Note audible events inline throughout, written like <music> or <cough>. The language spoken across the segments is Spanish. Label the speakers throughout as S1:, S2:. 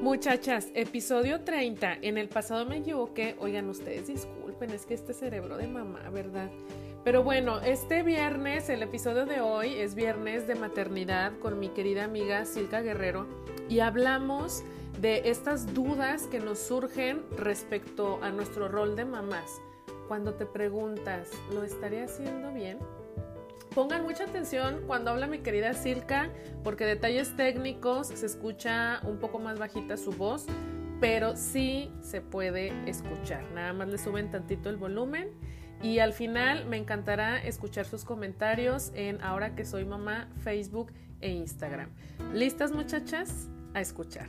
S1: Muchachas, episodio 30. En el pasado me equivoqué. Oigan, ustedes disculpen, es que este cerebro de mamá, ¿verdad? Pero bueno, este viernes, el episodio de hoy es viernes de maternidad con mi querida amiga Silka Guerrero y hablamos de estas dudas que nos surgen respecto a nuestro rol de mamás. Cuando te preguntas, ¿lo estaría haciendo bien? Pongan mucha atención cuando habla mi querida Silka, porque detalles técnicos se escucha un poco más bajita su voz, pero sí se puede escuchar. Nada más le suben tantito el volumen. Y al final me encantará escuchar sus comentarios en Ahora que soy mamá, Facebook e Instagram. ¿Listas muchachas? A escuchar.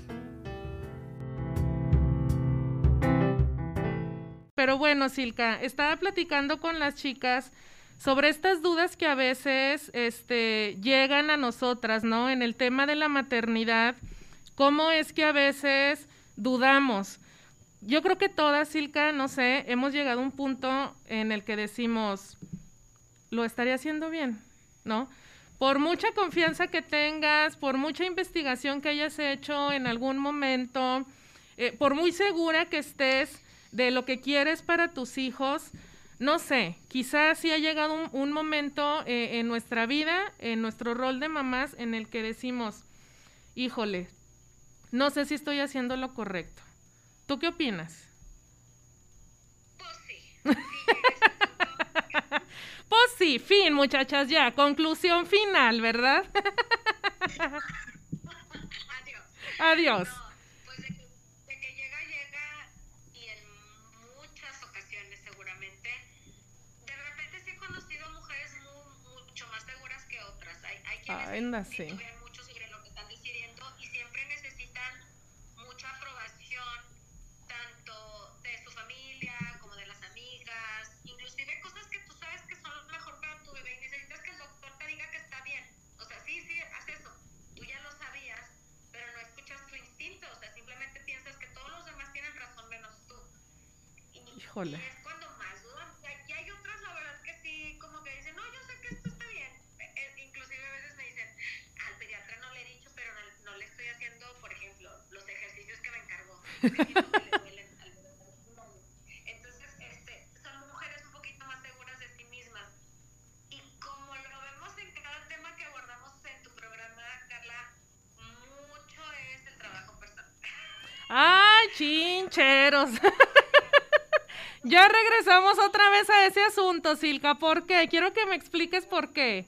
S1: Pero bueno, Silka, estaba platicando con las chicas sobre estas dudas que a veces este, llegan a nosotras, ¿no? En el tema de la maternidad, cómo es que a veces dudamos. Yo creo que todas, Silka, no sé, hemos llegado a un punto en el que decimos, lo estaría haciendo bien, ¿no? Por mucha confianza que tengas, por mucha investigación que hayas hecho en algún momento, eh, por muy segura que estés, de lo que quieres para tus hijos, no sé, quizás sí ha llegado un, momento eh, en nuestra vida, en nuestro rol de mamás, en el que decimos, híjole, no sé si estoy haciendo lo correcto. ¿Tú qué opinas?
S2: Pues sí.
S1: pues sí, fin, muchachas, ya. Conclusión final, ¿verdad? <laughs>
S2: Adiós.
S1: Adiós.
S2: Véndase. mucho sobre lo que están decidiendo y siempre necesitan mucha aprobación, tanto de su familia como de las amigas, inclusive cosas que tú sabes que son mejor para tu bebé y necesitas que el doctor te diga que está bien. O sea, sí, sí, haz eso. Tú ya lo sabías, pero no escuchas tu instinto. O sea, simplemente piensas que todos los demás tienen razón menos tú.
S1: Híjole.
S2: Entonces, este, son mujeres un poquito más seguras de sí mismas. Y como lo vemos en cada tema que abordamos en tu programa, Carla, mucho es el trabajo personal.
S1: ¡Ay, chincheros! <laughs> ya regresamos otra vez a ese asunto, Silka. ¿Por qué? Quiero que me expliques por qué.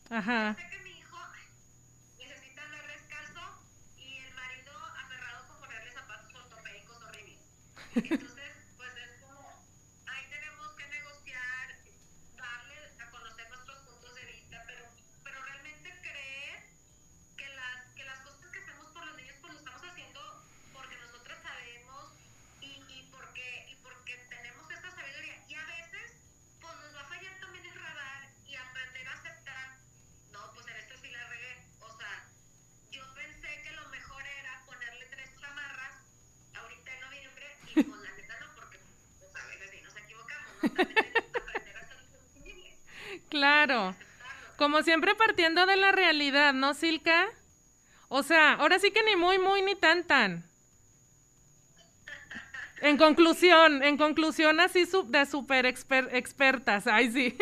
S1: Ajá.
S2: Yo sé que mi hijo necesita andar descalzo y el marido aferrado con ponerle zapatos ortopédicos horribles. Entonces, <laughs>
S1: Claro. Como siempre partiendo de la realidad, ¿no, Silka? O sea, ahora sí que ni muy, muy, ni tan, tan. En conclusión, en conclusión así de súper expertas, ay sí.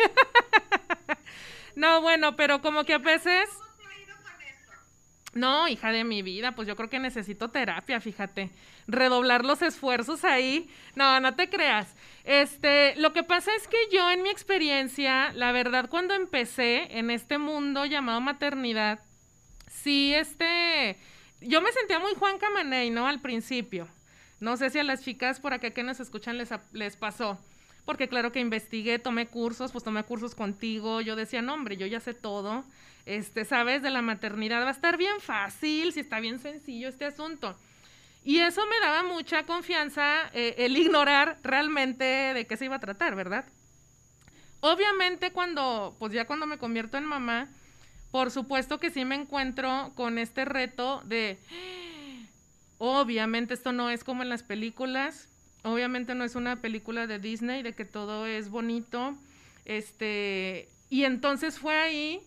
S1: <laughs> no, bueno, pero como que a veces... No, hija de mi vida, pues yo creo que necesito terapia, fíjate. Redoblar los esfuerzos ahí. No, no te creas. Este, lo que pasa es que yo en mi experiencia, la verdad, cuando empecé en este mundo llamado maternidad, sí, este, yo me sentía muy Juan Camaney, ¿no? Al principio. No sé si a las chicas por acá que nos escuchan les, les pasó porque claro que investigué, tomé cursos, pues tomé cursos contigo, yo decía, no hombre, yo ya sé todo, este, sabes, de la maternidad va a estar bien fácil, si está bien sencillo este asunto. Y eso me daba mucha confianza eh, el ignorar realmente de qué se iba a tratar, ¿verdad? Obviamente cuando, pues ya cuando me convierto en mamá, por supuesto que sí me encuentro con este reto de, obviamente esto no es como en las películas, obviamente no es una película de Disney de que todo es bonito. Este, y entonces fue ahí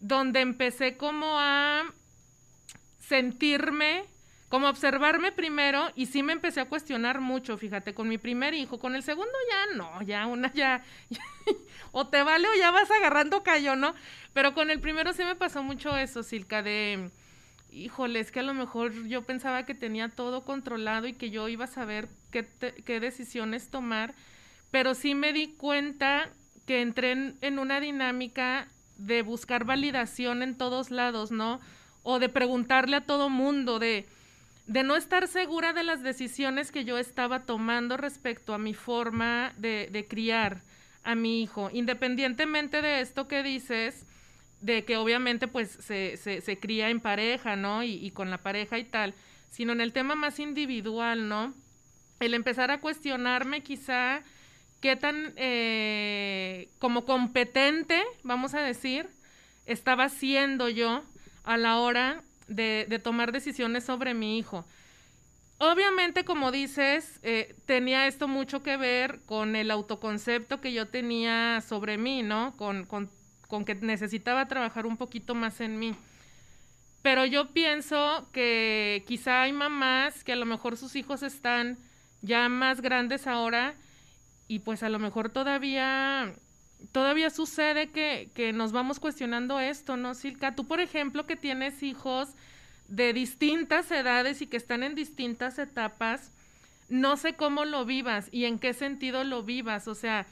S1: donde empecé como a sentirme, como observarme primero y sí me empecé a cuestionar mucho, fíjate, con mi primer hijo, con el segundo ya no, ya una ya, <laughs> o te vale o ya vas agarrando callo, ¿no? Pero con el primero sí me pasó mucho eso, Silka, de híjole, es que a lo mejor yo pensaba que tenía todo controlado y que yo iba a saber qué, qué decisiones tomar, pero sí me di cuenta que entré en, una dinámica de buscar validación en todos lados, ¿no? O de preguntarle a todo mundo, de, de no estar segura de las decisiones que yo estaba tomando respecto a mi forma de, de criar a mi hijo. Independientemente de esto que dices, de que obviamente pues se, se, se cría en pareja, ¿no? Y, y, con la pareja y tal, sino en el tema más individual, ¿no? El empezar a cuestionarme quizá qué tan eh, como competente, vamos a decir, estaba siendo yo a la hora de, de tomar decisiones sobre mi hijo. Obviamente, como dices, eh, tenía esto mucho que ver con el autoconcepto que yo tenía sobre mí, ¿no? Con, con con que necesitaba trabajar un poquito más en mí. Pero yo pienso que quizá hay mamás que a lo mejor sus hijos están ya más grandes ahora y pues a lo mejor todavía todavía sucede que, que nos vamos cuestionando esto, ¿no, Silka? Tú, por ejemplo, que tienes hijos de distintas edades y que están en distintas etapas, no sé cómo lo vivas y en qué sentido lo vivas, o sea,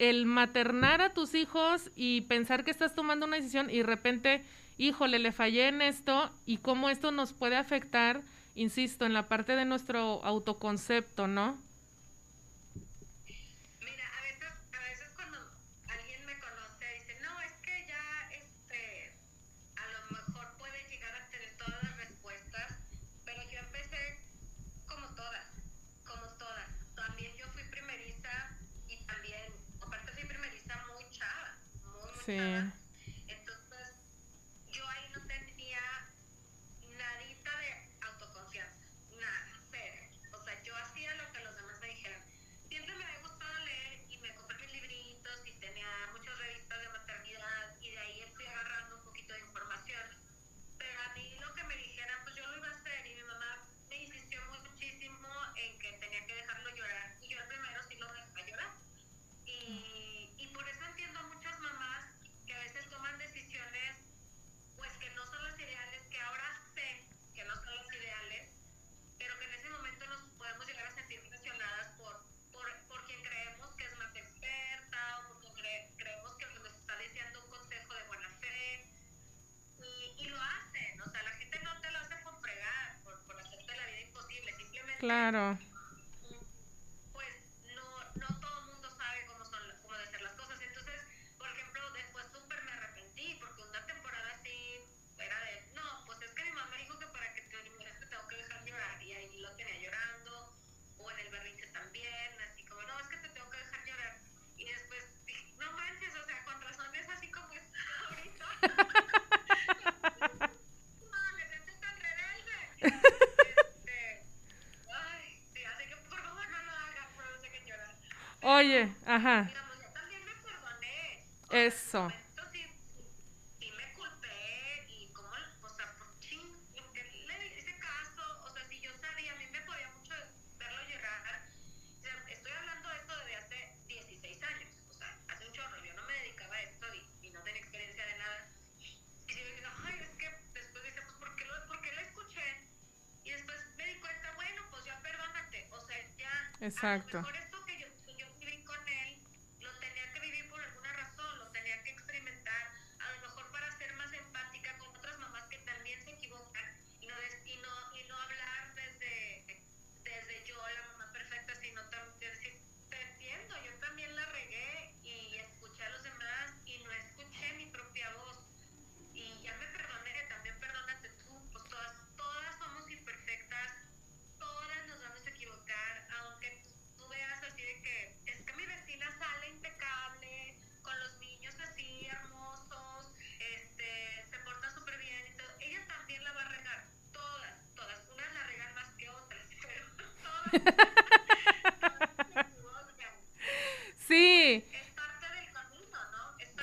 S1: el maternar a tus hijos y pensar que estás tomando una decisión y de repente, híjole, le fallé en esto y cómo esto nos puede afectar, insisto, en la parte de nuestro autoconcepto, ¿no?
S2: Sí.
S1: Claro. Oye, ajá. Eso. Exacto.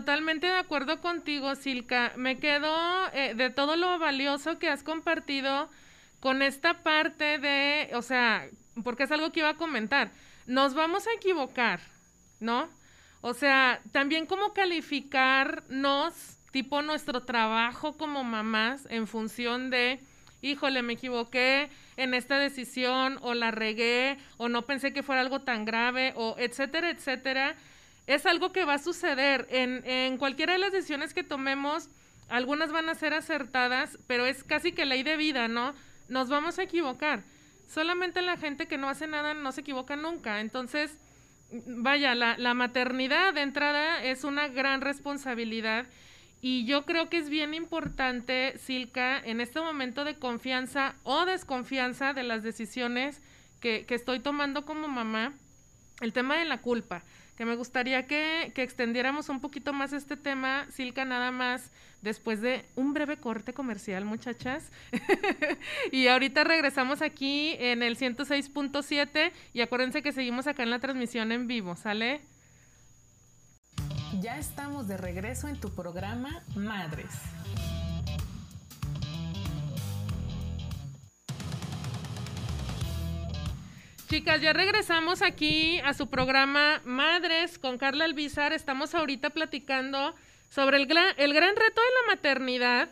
S1: totalmente de acuerdo contigo, Silka. Me quedo eh, de todo lo valioso que has compartido con esta parte de, o sea, porque es algo que iba a comentar. Nos vamos a equivocar, ¿no? O sea, también como calificarnos, tipo nuestro trabajo como mamás en función de, híjole, me equivoqué en esta decisión o la regué o no pensé que fuera algo tan grave o etcétera, etcétera es algo que va a suceder en, en cualquiera de las decisiones que tomemos. Algunas van a ser acertadas, pero es casi que ley de vida, ¿no? Nos vamos a equivocar. Solamente la gente que no hace nada no se equivoca nunca. Entonces, vaya, la, la maternidad de entrada es una gran responsabilidad y yo creo que es bien importante, Silka, en este momento de confianza o desconfianza de las decisiones que, que estoy tomando como mamá, el tema de la culpa que me gustaría que, que, extendiéramos un poquito más este tema, Silka, nada más después de un breve corte comercial, muchachas. <laughs> y ahorita regresamos aquí en el 106.7 y acuérdense que seguimos acá en la transmisión en vivo, ¿sale?
S3: Ya estamos de regreso en tu programa Madres.
S1: Chicas, ya regresamos aquí a su programa Madres con Carla Albizar. Estamos ahorita platicando sobre el gran, el gran reto de la maternidad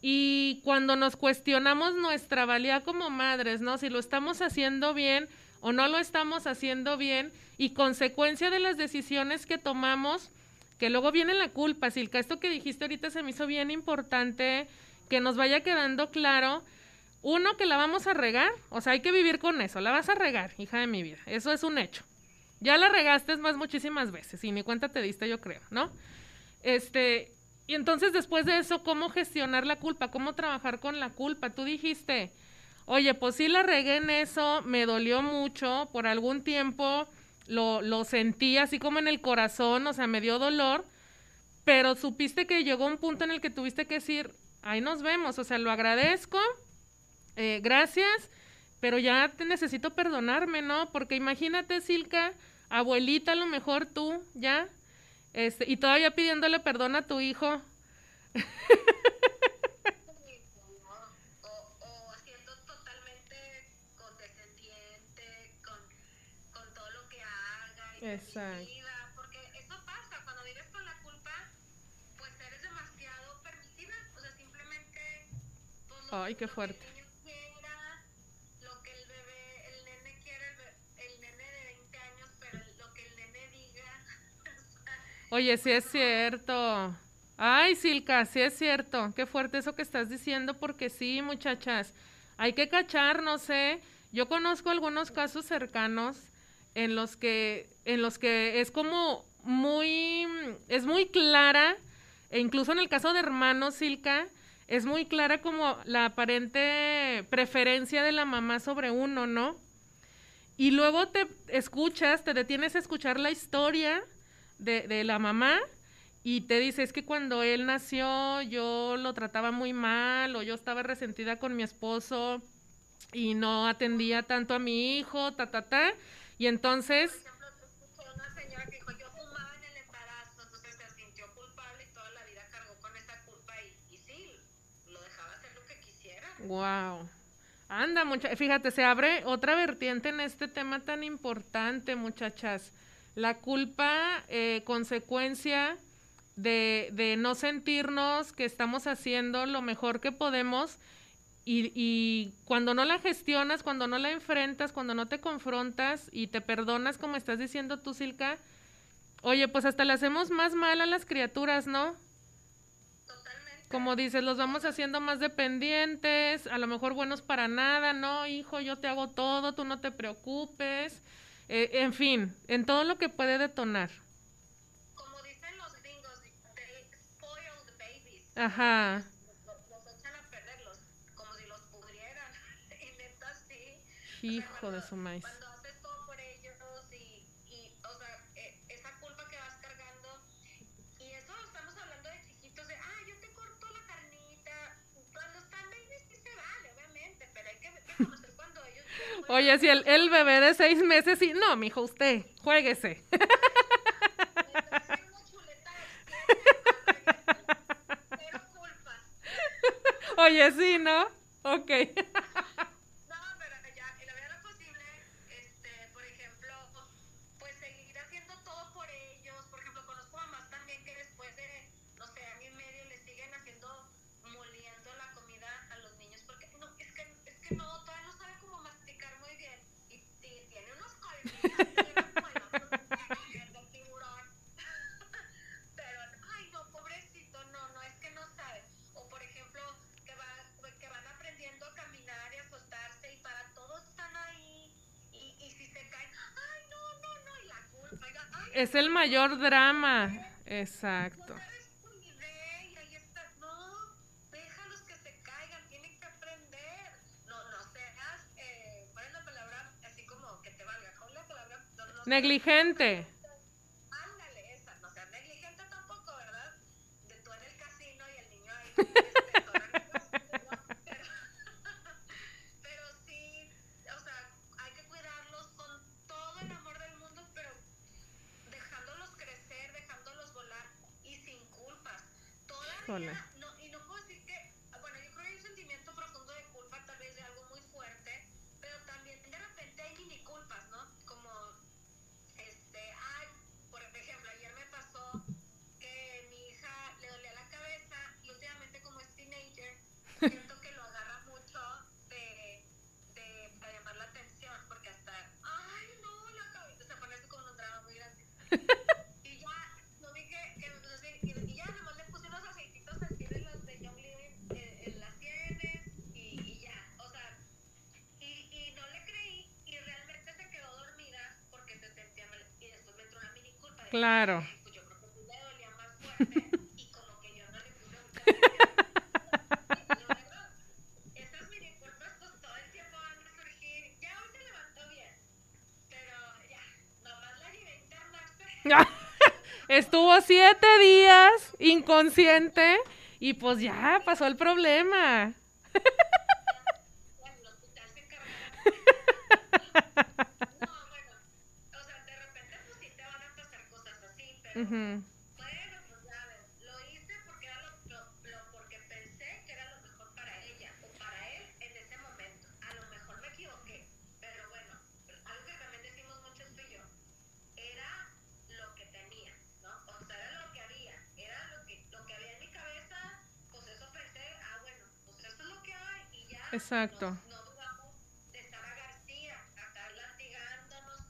S1: y cuando nos cuestionamos nuestra valía como madres, ¿no? Si lo estamos haciendo bien o no lo estamos haciendo bien y consecuencia de las decisiones que tomamos, que luego viene la culpa. Silka, esto que dijiste ahorita se me hizo bien importante que nos vaya quedando claro uno, que la vamos a regar, o sea, hay que vivir con eso, la vas a regar, hija de mi vida, eso es un hecho. Ya la regaste más muchísimas veces y ni cuenta te diste, yo creo, ¿no? Este, y entonces después de eso, ¿cómo gestionar la culpa? ¿Cómo trabajar con la culpa? Tú dijiste, oye, pues sí la regué en eso, me dolió mucho, por algún tiempo lo, lo sentí así como en el corazón, o sea, me dio dolor, pero supiste que llegó un punto en el que tuviste que decir, ahí nos vemos, o sea, lo agradezco, eh, gracias, pero ya te necesito perdonarme, ¿no? Porque imagínate, Silka, abuelita, a lo mejor tú, ya, este, y todavía pidiéndole perdón a tu hijo.
S2: O, o siendo totalmente condescendiente con, con todo lo que haga y
S1: Exacto.
S2: porque eso pasa, cuando vives con la culpa, pues eres demasiado permisiva, o sea, simplemente pues, lo,
S1: Ay, qué fuerte. Oye, sí es cierto. Ay, Silka, sí es cierto. Qué fuerte eso que estás diciendo, porque sí, muchachas, hay que cachar, no sé. Yo conozco algunos casos cercanos en los que, en los que es como muy, es muy clara, e incluso en el caso de hermanos, Silka, es muy clara como la aparente preferencia de la mamá sobre uno, ¿no? Y luego te escuchas, te detienes a escuchar la historia de, de la mamá y te dice, es que cuando él nació yo lo trataba muy mal o yo estaba resentida con mi esposo y no atendía tanto a mi hijo, ta, ta, ta. Y entonces...
S2: Por ejemplo, escuché una señora que dijo, yo fumaba en el embarazo, entonces se sintió culpable y toda la vida cargó con esa culpa y, y sí, lo dejaba hacer lo que quisiera.
S1: Wow. Anda, mucha, fíjate, se abre otra vertiente en este tema tan importante, muchachas. La culpa, eh, consecuencia de, de, no sentirnos que estamos haciendo lo mejor que podemos y, y, cuando no la gestionas, cuando no la enfrentas, cuando no te confrontas y te perdonas, como estás diciendo tú, Silka, oye, pues hasta le hacemos más mal a las criaturas, ¿no?
S2: Totalmente.
S1: Como dices, los vamos haciendo más dependientes, a lo mejor buenos para nada, no, hijo, yo te hago todo, tú no te preocupes, eh, en fin, en todo lo que puede detonar.
S2: Como dicen los gringos, they spoil the babies.
S1: Ajá.
S2: Los, los echan a perder, los, como si los pudrieran. <laughs> y neta sí.
S1: Hijo de su maíz.
S2: Cuando
S1: Oye, si el, el bebé de seis meses y no, mijo, usted, juéguese. <laughs> <laughs> Oye, sí, ¿no? Ok.
S2: No, pero ya, en la medida de lo posible, este, por ejemplo, pues seguir haciendo todo por ellos. Por ejemplo, conozco mamás también que después de, no sé, año y medio le siguen haciendo, moliendo la comida a los niños. Porque no, es que, es que no, todavía no sabe cómo masticar muy bien. Y, y tiene unos colmillos, tiene como el otro, el tiburón. Pero, ay, no, pobrecito, no, no, es que no sabe. O, por ejemplo, que, va, que van aprendiendo a caminar y a soltarse y para todos están ahí. Y, y si se caen, ay, no, no, no, y la culpa. oiga, ay,
S1: Es el mayor drama. Exacto.
S2: no sabes tu nivel, y ahí está. No, déjalos que se caigan, tienen que aprender. No, no seas, eh, ¿cuál es la palabra? Así como que te valga. ¿Cuál es la palabra? No, no seas-
S1: Negligente.
S2: Ándale, esa, no seas negligente tampoco, ¿verdad? De tú en el casino y el niño ahí. este, pero, pero sí, o sea, hay que cuidarlos con todo el amor del mundo, pero dejándolos crecer, dejándolos volar y sin culpas. Todavía,
S1: Híjole.
S2: no, y no puedo decir que, bueno, yo creo que hay un sentimiento profundo de culpa, tal vez de algo muy fuerte, pero también de repente hay mini culpas, ¿no? Como este, ay, por ejemplo, ayer me pasó que mi hija le dolía la cabeza y últimamente como es teenager, siento que lo agarra mucho de, de para llamar la atención, porque hasta, ay, no, la cabeza, se pone así como un drama muy grande. Y ya, no dije, que, no sé, y, y ya nomás le puse unos aceititos así de los de Young Living en, en las sienes y, y ya, o sea, y, y no le creí y realmente se quedó dormida porque se sentía mal y después me entró una mini culpa de
S1: Claro.
S2: "Ay, pues <laughs> yo creo que dolía más fuerte.
S1: Estuvo siete días inconsciente y pues ya pasó el problema.
S2: en el hospital se encargaron. No, bueno, o sea, de repente pues sí te van a pasar cosas así, pero
S1: Ujú.
S2: bueno, pues ya ves, lo hice porque era lo, lo- lo- porque pensé que era lo mejor para ella o para él en ese momento. A lo mejor me equivoqué, pero bueno, algo que también decimos mucho tú y yo, era lo que tenía, ¿no? O sea, era lo que había, era lo que, lo que había en mi cabeza, pues eso pensé, ah, bueno, pues esto es lo que hay y ya.
S1: Exacto.
S2: No, no dudamos de Sara García, latigándonos,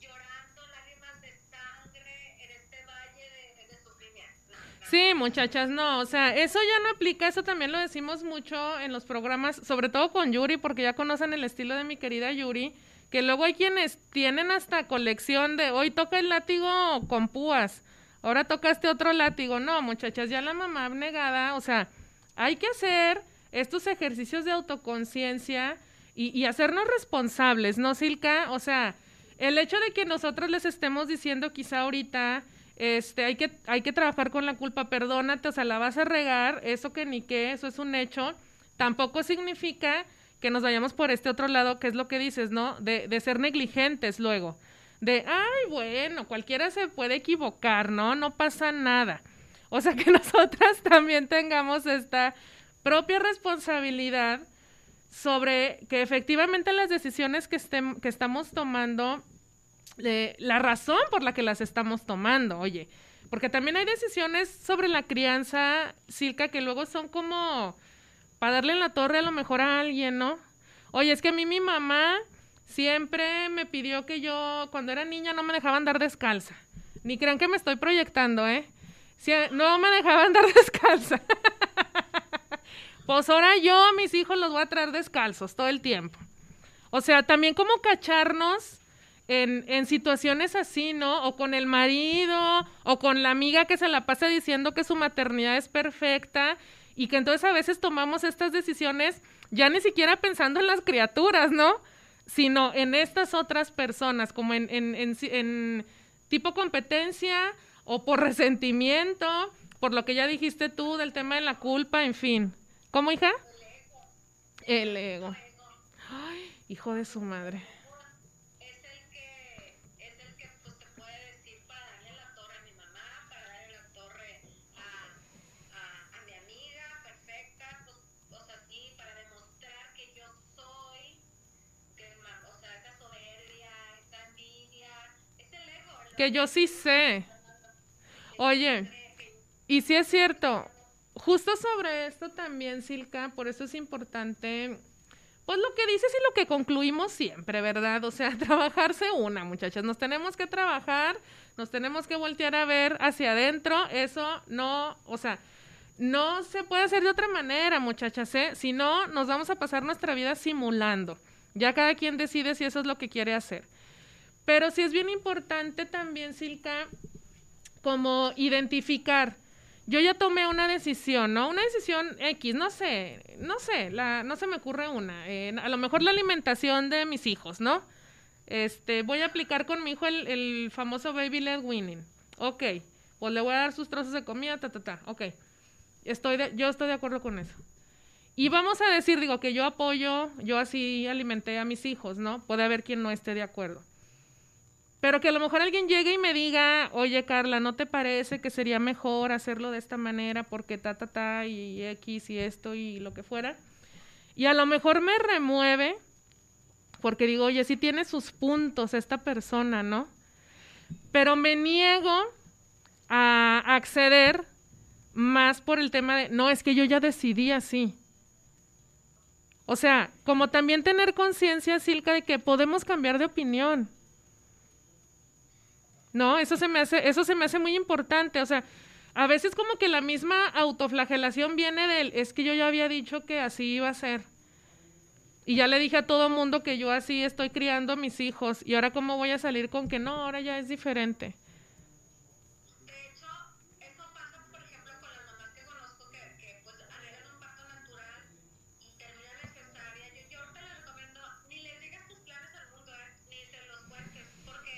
S2: llorando lágrimas de sangre en este valle de, de sufrimiento. No, no.
S1: Sí, muchachas, no, o sea, eso ya no aplica, eso también lo decimos mucho en los programas, sobre todo con Yuri, porque ya conocen el estilo de mi querida Yuri, que luego hay quienes tienen hasta colección de hoy toca el látigo con púas, ahora toca este otro látigo. No, muchachas, ya la mamá abnegada, o sea, hay que hacer estos ejercicios de autoconciencia y, hacernos responsables, ¿no, Silka? O sea, el hecho de que nosotros les estemos diciendo quizá ahorita, este, hay que, hay que trabajar con la culpa, perdónate, o sea, la vas a regar, eso que ni qué, eso es un hecho, tampoco significa que nos vayamos por este otro lado, que es lo que dices, ¿no? De, de ser negligentes luego. De, ay, bueno, cualquiera se puede equivocar, ¿no? No pasa nada. O sea, que <laughs> nosotras también tengamos esta propia responsabilidad sobre que efectivamente las decisiones que, estem, que estamos tomando, eh, la razón por la que las estamos tomando, oye, porque también hay decisiones sobre la crianza, Silka, que luego son como para darle en la torre a lo mejor a alguien, ¿no? Oye, es que a mí mi mamá siempre me pidió que yo, cuando era niña, no me dejaba andar descalza. Ni crean que me estoy proyectando, ¿eh? Si, no me dejaba andar <laughs> descalza. Pues ahora yo a mis hijos los voy a traer descalzos todo el tiempo. O sea, también como cacharnos en, en, situaciones así, ¿no? O con el marido, o con la amiga que se la pasa diciendo que su maternidad es perfecta y que entonces a veces tomamos estas decisiones ya ni siquiera pensando en las criaturas, ¿no? Sino en estas otras personas, como en, en, en, en tipo competencia o por <laughs> resentimiento, por lo que ya dijiste tú del tema de la culpa, en fin. ¿Cómo, hija? El ego. Ay, hijo de su madre. Que yo sí sé. Oye, y si es cierto, justo sobre esto también, Silka, por eso es importante, pues lo que dices y lo que concluimos siempre, ¿verdad? O sea, <laughs> trabajarse una, muchachas, nos tenemos que trabajar, nos tenemos que voltear a ver hacia adentro, eso no, o sea, no se puede hacer de otra manera, muchachas, ¿eh? Si no, nos vamos a pasar nuestra vida simulando. Ya cada quien decide si eso es lo que quiere hacer. Pero sí es bien importante también, Silka, como identificar. Yo ya tomé una decisión, ¿no? Una decisión X, no sé, no sé, la, no se me ocurre una. Eh, a lo mejor la alimentación de mis hijos, ¿no? Este, voy a aplicar con mi hijo el, famoso baby led winning. Ok, pues le voy a dar sus trozos de comida, ta, ta, ta. Ok, estoy de, yo estoy de acuerdo con eso. Y vamos a decir, digo, que yo apoyo, yo así alimenté a mis hijos, ¿no? Puede haber quien no esté de acuerdo. Pero que a lo mejor alguien llegue y me diga, oye Carla, ¿no te parece que sería mejor hacerlo de esta manera porque ta, ta, ta, y X y esto y lo que fuera? Y a lo mejor me remueve porque digo, oye, sí tiene sus puntos esta persona, ¿no? Pero me niego a acceder más por el tema de, no, es que yo ya decidí así. O sea, como también tener conciencia, Silka, de que podemos cambiar de opinión. No, eso se me hace, eso se me hace muy importante. O sea, a veces como que la misma autoflagelación viene del, es que yo ya había dicho que así iba a ser. Y ya le dije a todo mundo que yo así estoy criando a mis hijos. Y ahora cómo voy a salir con que no, ahora ya es diferente.
S2: De hecho, eso pasa, por ejemplo, con las mamás que conozco que, que pues anhelan un parto natural y terminan en cesárea. Yo, yo ahorita les recomiendo, ni les digas tus planes al mundo, ¿eh? ni se los cuentes, porque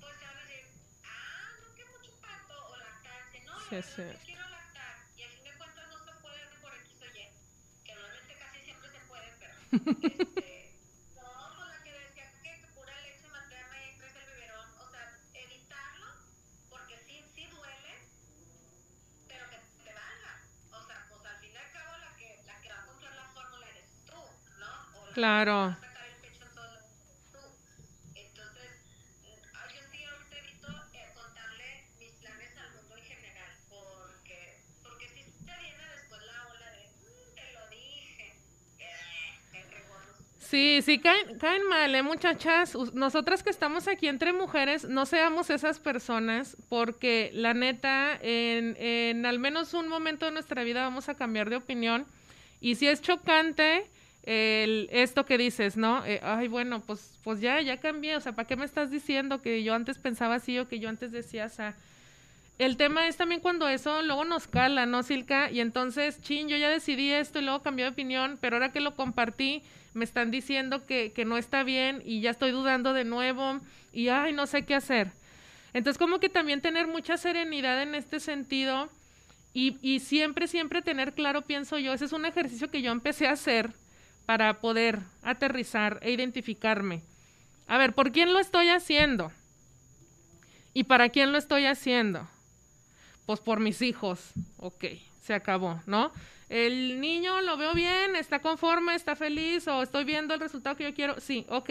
S2: pues te van a decir, ah, no que mucho parto o lactancia, no,
S1: Sí, es cierto.
S2: que quiero lactar y al fin de cuentas no se puede por X o Y, que normalmente casi siempre se puede, pero <laughs> este, no, con la que decía que pura leche materna y el biberón, o sea, evitarlo porque sí, sí duele, pero que te valga. O sea, pues al fin y al cabo la que, la que va a comprar la fórmula eres tú, ¿no? O la
S1: Claro.
S2: que va a sacar el pecho en todo tú. Entonces, ah, yo sí ahorita evito eh, contarle mis planes al mundo en general, porque, porque si te viene después la ola de, "Mm, te lo dije, eh, el regorro.
S1: Sí, sí, caen, caen mal, ¿eh, muchachas? Nosotras que estamos aquí entre mujeres, no seamos esas personas, porque la neta, en, en al menos un momento de nuestra vida vamos a cambiar de opinión. Y si es chocante el, esto que dices, ¿no? Eh, ay, bueno, pues, pues ya, ya cambié. O sea, ¿para qué me estás diciendo que yo antes pensaba así o que yo antes decía, o el tema es también cuando eso luego nos cala, ¿no, Silka? Y entonces, chin, yo ya decidí esto y luego cambié de opinión, pero ahora que lo compartí, me están diciendo que, que no está bien y ya estoy dudando de nuevo y, ay, no sé qué hacer. Entonces, como que también tener mucha serenidad en este sentido y, y siempre, siempre tener claro, pienso yo, ese es un ejercicio que yo empecé a hacer para poder aterrizar e identificarme. A ver, ¿por quién lo estoy haciendo? ¿Y para quién lo estoy haciendo? Pues por mis hijos. Ok, se acabó, ¿no? El niño lo veo bien, está conforme, está feliz o estoy viendo el resultado que yo quiero. Sí, ok.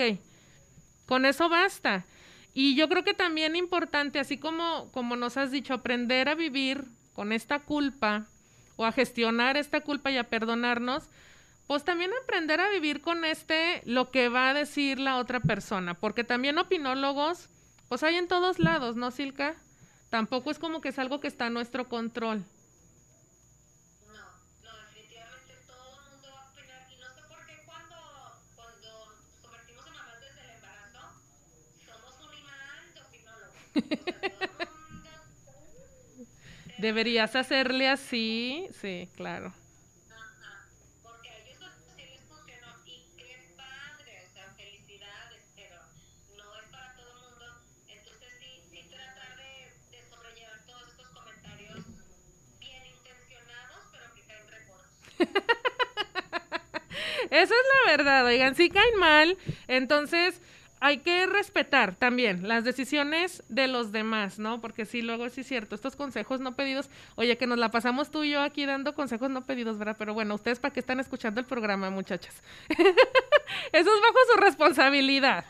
S1: Con eso basta. Y yo creo que también importante, así como, como nos has dicho, aprender a vivir con esta culpa o a gestionar esta culpa y a perdonarnos, pues también aprender a vivir con este lo que va a decir la otra persona, porque también opinólogos, pues hay en todos lados, ¿no, Silka? Tampoco es como que es algo que está a nuestro control. <laughs> <laughs> Deberías hacerle así, sí, claro. Esa es la verdad, oigan, sí caen mal, entonces hay que respetar también las decisiones de los demás, ¿no? Porque sí, luego sí es cierto, estos consejos no pedidos, oye, que nos la pasamos tú y yo aquí dando consejos no pedidos, ¿verdad? Pero bueno, ustedes para qué están escuchando el programa, muchachas. <laughs> Eso es bajo su responsabilidad,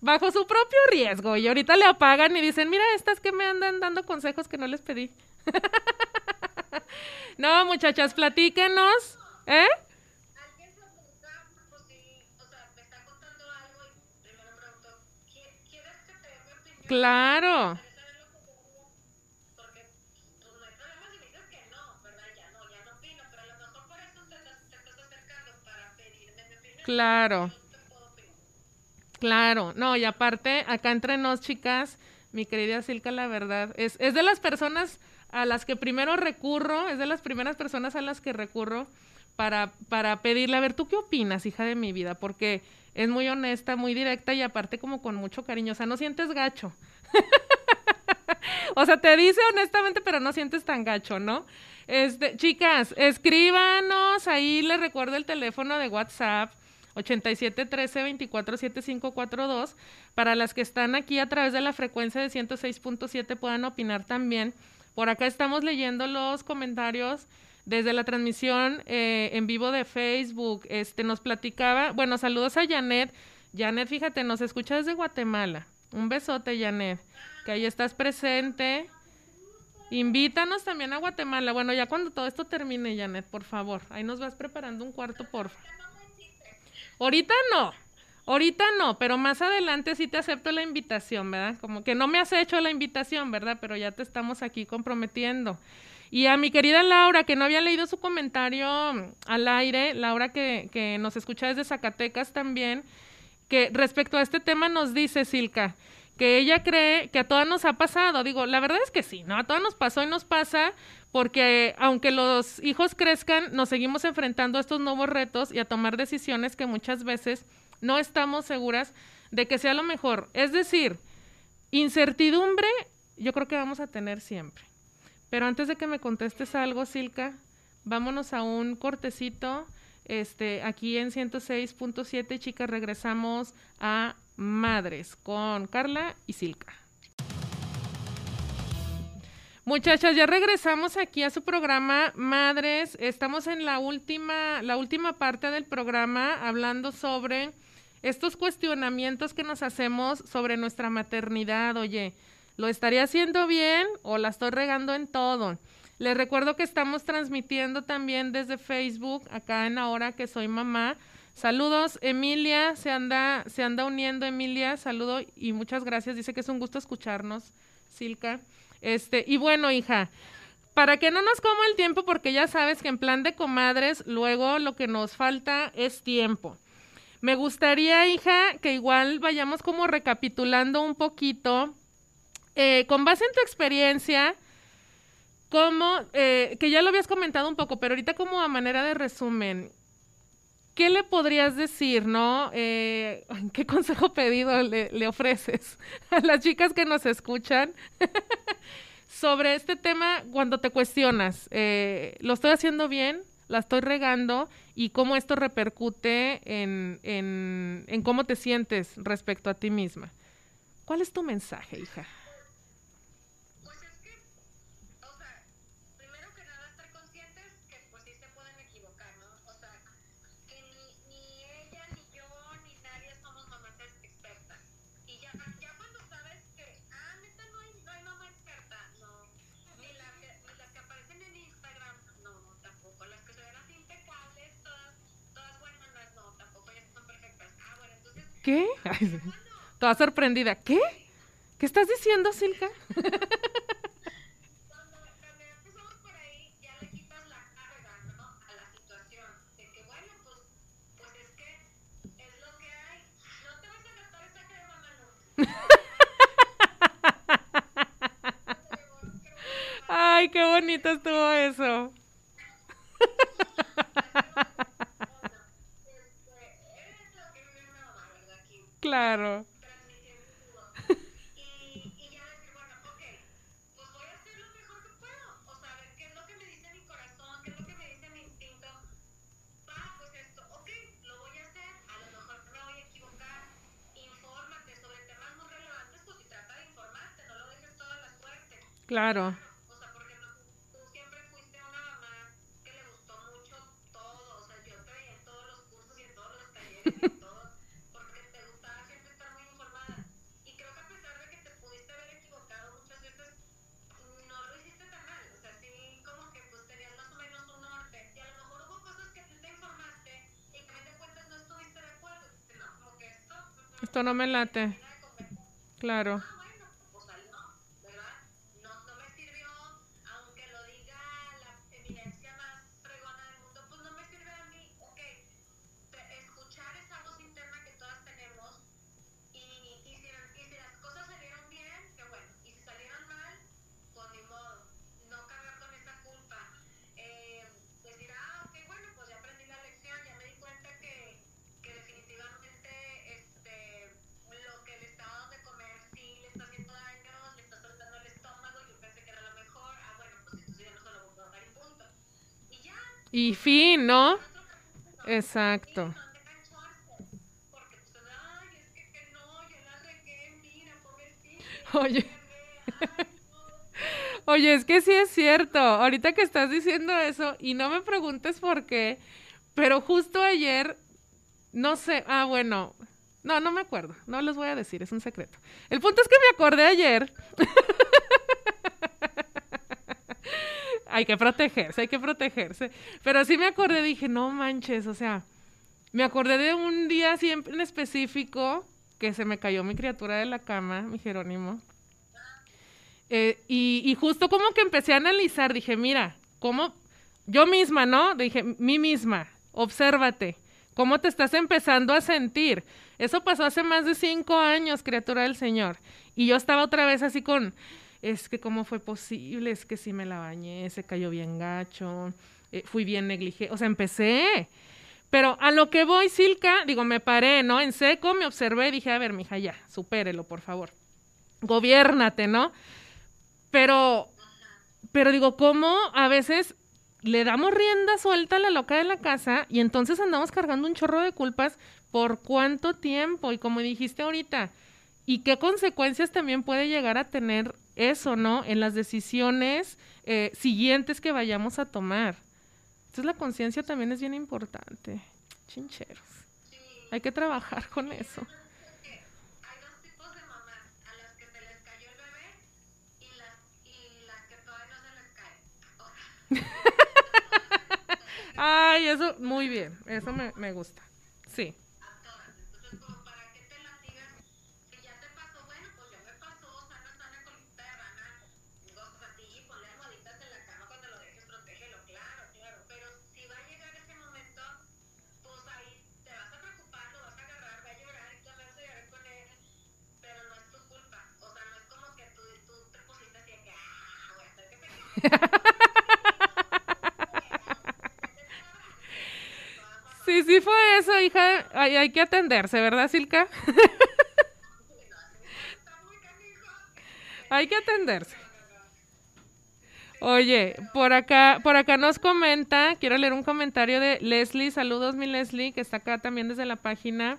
S1: bajo su propio riesgo. Y ahorita le apagan y dicen, mira, estas que me andan dando consejos que no les pedí. <laughs> no, muchachas, platíquenos, ¿eh? Claro. Claro. Claro, no, y aparte, acá entre nos, chicas, mi querida Silka, la verdad, es, es de las personas a las que primero recurro, es de las primeras personas a las que recurro para, para pedirle, a ver, ¿tú qué opinas, hija de mi vida? Porque es muy honesta, muy directa y aparte como con mucho cariño, o sea, no sientes gacho. <laughs> o sea, te dice honestamente, pero no sientes tan gacho, ¿no? Este, chicas, escríbanos, ahí les recuerdo el teléfono de WhatsApp. 87 13 24 7542 para las que están aquí a través de la frecuencia de 106.7 puedan opinar también. Por acá estamos leyendo los comentarios desde la transmisión eh, en vivo de Facebook. Este nos platicaba, bueno, saludos a Janet. Janet, fíjate, nos escucha desde Guatemala. Un besote, Janet, que ahí estás presente. Invítanos también a Guatemala. Bueno, ya cuando todo esto termine, Janet, por favor. Ahí nos vas preparando un cuarto, porfa. Ahorita no. Ahorita no, pero más adelante sí te acepto la invitación, ¿verdad? Como que no me has hecho la invitación, ¿verdad? Pero ya te estamos aquí comprometiendo. Y a mi querida Laura, que no había leído su comentario al aire, Laura que, que nos escucha desde Zacatecas también, que respecto a este tema nos dice Silka, que ella cree que a todas nos ha pasado. Digo, la verdad es que sí, ¿no? A todas nos pasó y nos pasa porque aunque los hijos crezcan, nos seguimos enfrentando a estos nuevos retos y a tomar decisiones que muchas veces no estamos seguras de que sea lo mejor. Es decir, incertidumbre yo creo que vamos a tener siempre. Pero antes de que me contestes algo, Silka, vámonos a un cortecito. Este, aquí en 106.7, chicas, regresamos a Madres con Carla y Silka. Muchachas, ya regresamos aquí a su programa Madres. Estamos en la última, la última parte del programa hablando sobre estos cuestionamientos que nos hacemos sobre nuestra maternidad. Oye, ¿Lo estaría haciendo bien o la estoy regando en todo? Les recuerdo que estamos transmitiendo también desde Facebook, acá en Ahora que soy mamá. Saludos, Emilia, se anda, se anda uniendo Emilia, saludo y muchas gracias. Dice que es un gusto escucharnos, Silka. Este, y bueno, hija, para que no nos coma el tiempo, porque ya sabes que en plan de comadres, luego lo que nos falta es tiempo. Me gustaría, hija, que igual vayamos como recapitulando un poquito eh, con base en tu experiencia, ¿Cómo, eh, que ya lo habías comentado un poco, pero ahorita como a manera de resumen, ¿qué le podrías decir, no? Eh, <laughs> ¿Qué consejo pedido le, le, ofreces <laughs> a las chicas que nos escuchan <laughs> sobre este tema cuando te cuestionas? Eh, ¿Lo estoy haciendo bien? ¿La estoy regando? ¿Y cómo esto repercute en, en, en cómo te sientes respecto a ti misma? ¿Cuál es tu mensaje, hija? ¿Qué? <laughs> toda sorprendida. ¿Qué? ¿Qué estás diciendo, Silka? <laughs> Ay, qué bonito estuvo eso. Claro.
S2: Y, y ya decir, bueno, ok, pues voy a hacer lo mejor que puedo. O sea, ver qué es lo que me dice mi corazón, qué es lo que me dice mi instinto. Va, pues esto, ok, lo voy a hacer. A lo mejor me voy a equivocar. Infórmate sobre temas muy relevantes, pues si trata de informarte, no lo dejes toda la suerte.
S1: Claro.
S2: O sea, porque no, tú siempre fuiste una mamá que le gustó mucho todo. O sea, yo te veía en todos los cursos y en todos los talleres. <laughs>
S1: Esto no me late. Claro. Y fin, ¿no? Exacto. Oye. <laughs> Oye, es que sí es cierto. Ahorita que estás diciendo eso, y no me preguntes por qué, pero justo ayer, no sé, ah, bueno, no, no me acuerdo, no les voy a decir, es un secreto. El punto es que me acordé ayer <laughs> hay que protegerse, hay que protegerse. Pero sí me acordé, dije, no manches, o sea, me acordé de un día siempre en específico que se me cayó mi criatura de la cama, mi Jerónimo. Eh, y, y, justo como que empecé a analizar, dije, mira, cómo, yo misma, ¿no? Dije, mí misma, obsérvate, cómo te estás empezando a sentir. Eso pasó hace más de cinco años, criatura del Señor. Y yo estaba otra vez así con, es que cómo fue posible, es que sí me la bañé, se cayó bien gacho, eh, fui bien negligente, o sea, empecé. Pero a lo que voy, Silka, digo, me paré, ¿no? En seco, me observé y dije, a ver, mija, ya, supérelo, por favor. Gobiérnate, ¿no? Pero, pero digo, ¿cómo a veces le damos rienda suelta a la loca de la casa y entonces andamos cargando un chorro de culpas por cuánto tiempo? Y como dijiste ahorita, ¿y qué consecuencias también puede llegar a tener eso, ¿no? En las decisiones eh, siguientes que vayamos a tomar. Entonces la conciencia también es bien importante. Chincheros. Hay que trabajar con eso. <laughs>
S2: Hay dos tipos de mamás, a las que se les cayó el bebé y las, y las que todavía no se les cae. <laughs>
S1: Ay, eso, muy bien, eso me, me gusta. Sí. <laughs> sí, sí fue eso, hija. Hay, hay que atenderse, ¿verdad, Silka? <laughs> hay que atenderse. Oye, por acá, por acá nos comenta, quiero leer un comentario de Leslie, saludos mi Leslie, que está acá también desde la página.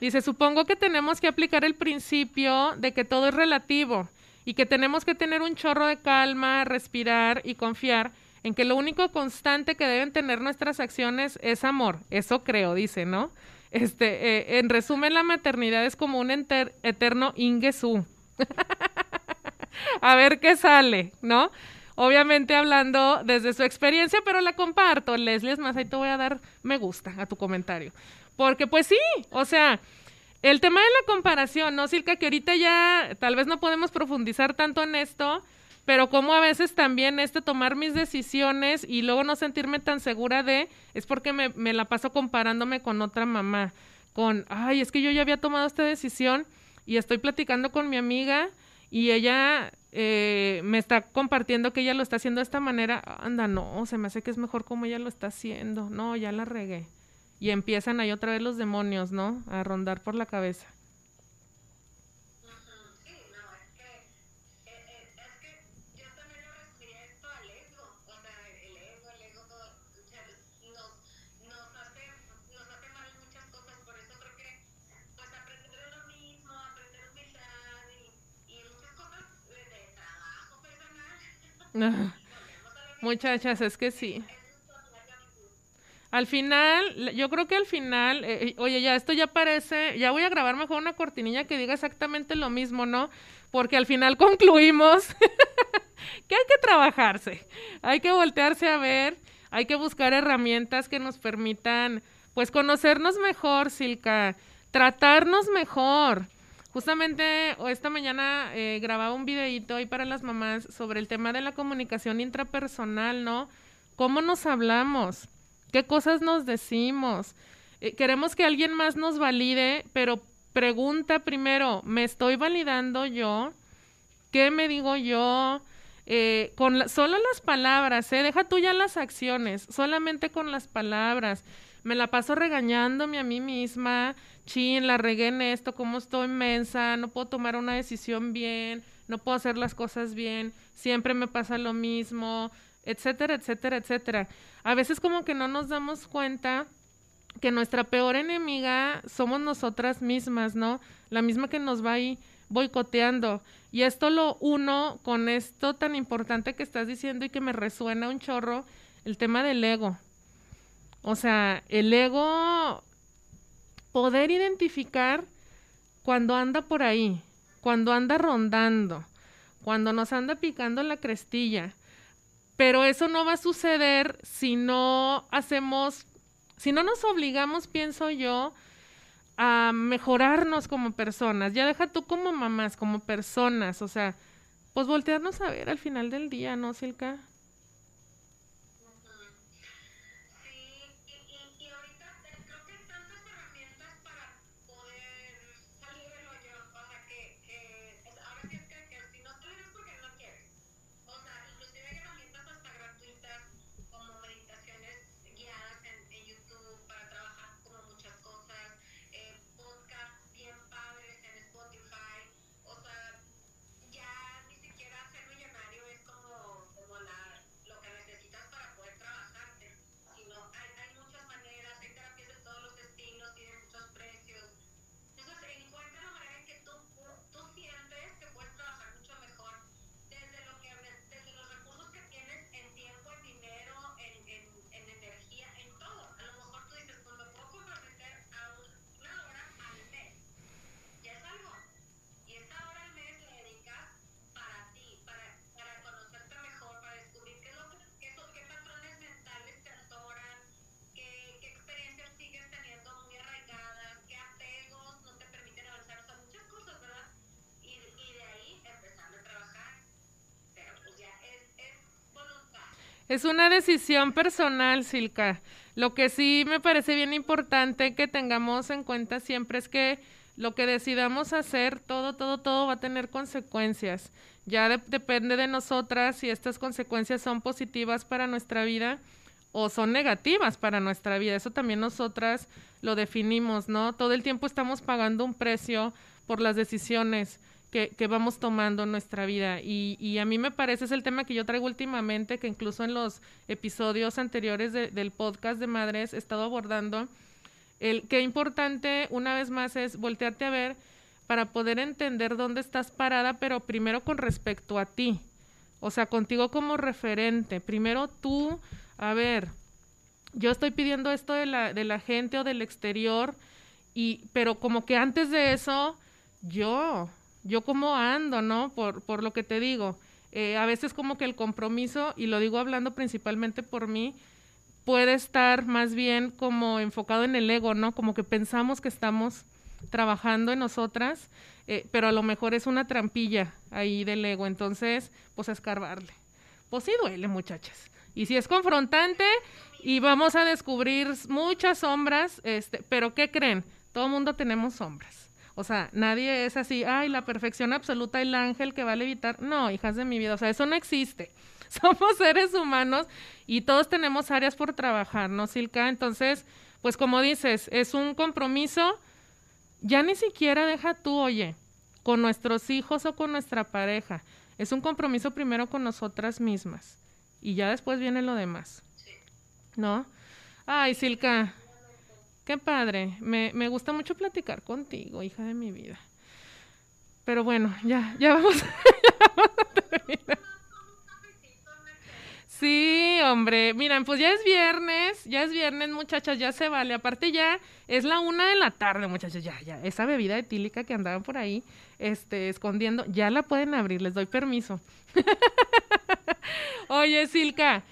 S1: Dice, supongo que tenemos que aplicar el principio de que todo es relativo y que tenemos que tener un chorro de calma, respirar y confiar en que lo único constante que deben tener nuestras acciones es amor. Eso creo, dice, ¿no? Este, eh, en resumen, la maternidad es como un eterno ingesú. <laughs> A ver qué sale, ¿no? Obviamente hablando desde su experiencia, pero la comparto. Leslie, es más, ahí te voy a dar me gusta a tu comentario. Porque pues sí, o sea, el tema de la comparación, ¿no, Silka? Que ahorita ya tal vez no podemos profundizar tanto en esto, pero como a veces también este tomar mis decisiones y luego no sentirme tan segura de, es porque me, la paso comparándome con otra mamá, con, ay, es que yo ya había tomado esta decisión y estoy platicando con mi amiga y ella eh, me está compartiendo que ella lo está haciendo de esta manera, anda, no, se me hace que es mejor como ella lo está haciendo, no, ya la regué. Y empiezan ahí otra vez los demonios, ¿no? A rondar por la cabeza. <laughs> Muchachas, es que sí. Al final, yo creo que al final, eh, eh, oye, ya esto ya parece, ya voy a grabar mejor una cortinilla que diga exactamente lo mismo, ¿no? Porque al final <laughs> concluimos que hay que trabajarse, hay que voltearse a ver, hay que buscar herramientas que nos permitan, pues, conocernos mejor, Silka, tratarnos mejor, Justamente esta mañana eh, grababa un videito ahí para las mamás sobre el tema de la comunicación intrapersonal, ¿no? ¿Cómo nos hablamos? ¿Qué cosas nos decimos? Eh, queremos que alguien más nos valide, pero pregunta primero, ¿me estoy validando yo? ¿Qué me digo yo? Eh, con solo las palabras, ¿eh? Deja tú ya las acciones, solamente con las palabras. Me la paso regañándome a mí misma, chin, la regué en esto, cómo estoy inmensa, no puedo tomar una decisión bien, no puedo hacer las cosas bien, siempre me pasa lo mismo, etcétera, etcétera, etcétera. A veces como que no nos damos cuenta que nuestra peor enemiga somos nosotras mismas, ¿no? La misma que nos va ahí boicoteando. Y esto lo uno con esto tan importante que estás diciendo y que me resuena un chorro, el tema del ego. O sea, el ego poder identificar cuando anda por ahí, cuando anda rondando, cuando nos anda picando la crestilla. Pero eso no va a suceder si no hacemos, si no nos obligamos, pienso yo, a mejorarnos como personas. Ya deja tú como mamás, como personas, o sea, pues voltearnos a ver al final del día, ¿no, Silka? Es una decisión personal, Silka. Lo que sí me parece bien importante que tengamos en cuenta siempre es que lo que decidamos hacer, todo, todo, todo va a tener consecuencias. Ya depende de nosotras si estas consecuencias son positivas para nuestra vida o son negativas para nuestra vida. Eso también nosotras lo definimos, ¿no? Todo el tiempo estamos pagando un precio por las decisiones que, vamos tomando nuestra vida. Y, a mí me parece, es el tema que yo traigo últimamente, que incluso en los episodios anteriores de, del podcast de Madres he estado abordando. El qué importante, una vez más, es voltearte a ver para poder entender dónde estás parada, pero primero con respecto a ti. O sea, contigo como referente. Primero tú a ver, yo estoy pidiendo esto de la, de la gente o del exterior, y, pero como que antes de eso, yo, yo como ando, ¿no? Por, por lo que te digo. Eh, a veces como que el compromiso, y lo digo hablando principalmente por mí, puede estar más bien como enfocado en el ego, ¿no? Como que pensamos que estamos trabajando en nosotras, eh, pero a lo mejor es una trampilla ahí del ego, entonces, pues escarbarle. Pues sí duele, muchachas. Y si es confrontante y vamos a descubrir muchas sombras, este, pero ¿qué creen? Todo mundo tenemos sombras. O sea, nadie es así, ay, la perfección absoluta, el ángel que va a levitar. No, hijas de mi vida, o sea, eso no existe. <laughs> Somos seres humanos y todos tenemos áreas por trabajar, ¿no, Silka? Entonces, pues como dices, es un compromiso, ya ni siquiera deja tú, oye, con nuestros hijos o con nuestra pareja. Es un compromiso primero con nosotras mismas y ya después viene lo demás. ¿No? Ay, Silka, qué padre. Me, me gusta mucho platicar contigo, hija de mi vida. Pero bueno, ya, ya vamos, <laughs> a terminar. Sí, hombre, miren, pues ya es viernes, ya es viernes, muchachas, ya se vale. Aparte ya es la una de la tarde, muchachas, ya, ya. Esa bebida etílica que andaban por ahí, este, escondiendo, ya la pueden abrir, les doy permiso. <laughs> Oye, Silka,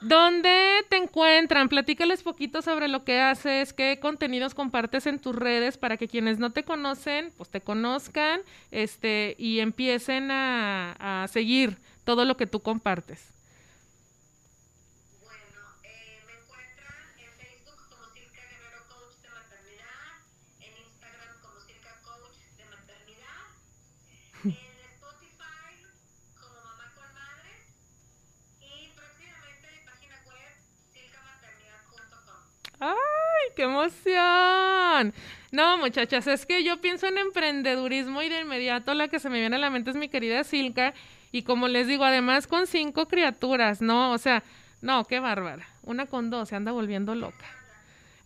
S1: ¿dónde te encuentran? Platícales poquito sobre lo que haces, qué contenidos compartes en tus redes para que quienes no te conocen, pues te conozcan, este, y empiecen a, a seguir todo lo que tú compartes. ¡Ay, qué emoción! No, muchachas, es que yo pienso en emprendedurismo y de inmediato la que se me viene a la mente es mi querida Silka. Y como les digo, además con cinco criaturas, ¿no? O sea, no, qué bárbara. Una con dos, se anda volviendo loca.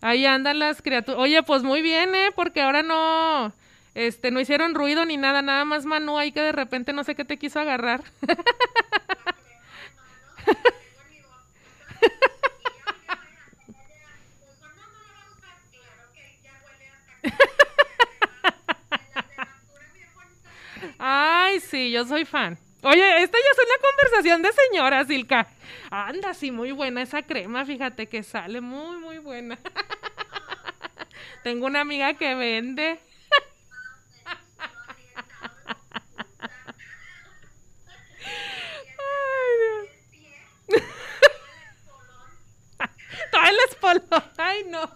S1: Ahí andan las criaturas. Oye, pues muy bien, ¿eh? Porque ahora no, este, no hicieron ruido ni nada, nada más Manu ahí que de repente no sé qué te quiso agarrar. <laughs> Ay, sí, yo soy fan. Oye, esta ya es una conversación de señora, Silka. Anda, sí, muy buena esa crema, fíjate que sale muy, muy buena. <laughs> Tengo una amiga que vende. Todo el espolón. Ay, no.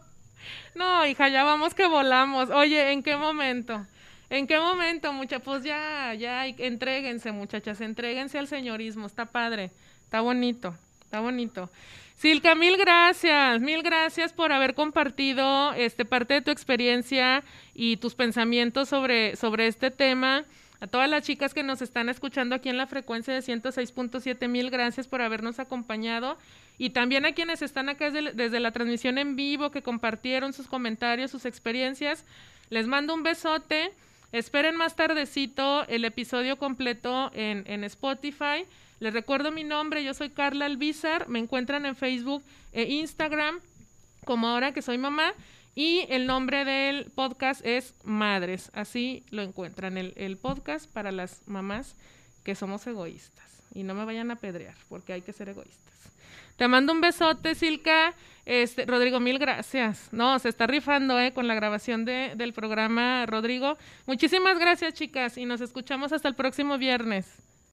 S1: No, hija, ya vamos que volamos. Oye, ¿en qué momento? ¿En qué momento, muchachas? Pues ya, ya, entréguense, muchachas, entréguense al señorismo, está padre, está bonito, está bonito. Silka, mil gracias, mil gracias por haber compartido este parte de tu experiencia y tus pensamientos sobre, sobre este tema. A todas las chicas que nos están escuchando aquí en la frecuencia de 106.7, mil gracias por habernos acompañado. Y también a quienes están acá desde, desde la transmisión en vivo, que compartieron sus comentarios, sus experiencias. Les mando un besote. Esperen más tardecito el episodio completo en, en Spotify. Les recuerdo mi nombre, yo soy Carla Albizar, me encuentran en Facebook e Instagram como ahora que soy mamá y el nombre del podcast es Madres, así lo encuentran, el, el podcast para las mamás que somos egoístas y no me vayan a pedrear porque hay que ser egoístas. Te mando un besote, Silka. Este, Rodrigo, mil gracias. No, se está rifando eh, con la grabación de, del programa, Rodrigo. Muchísimas gracias, chicas, y nos escuchamos hasta el próximo viernes.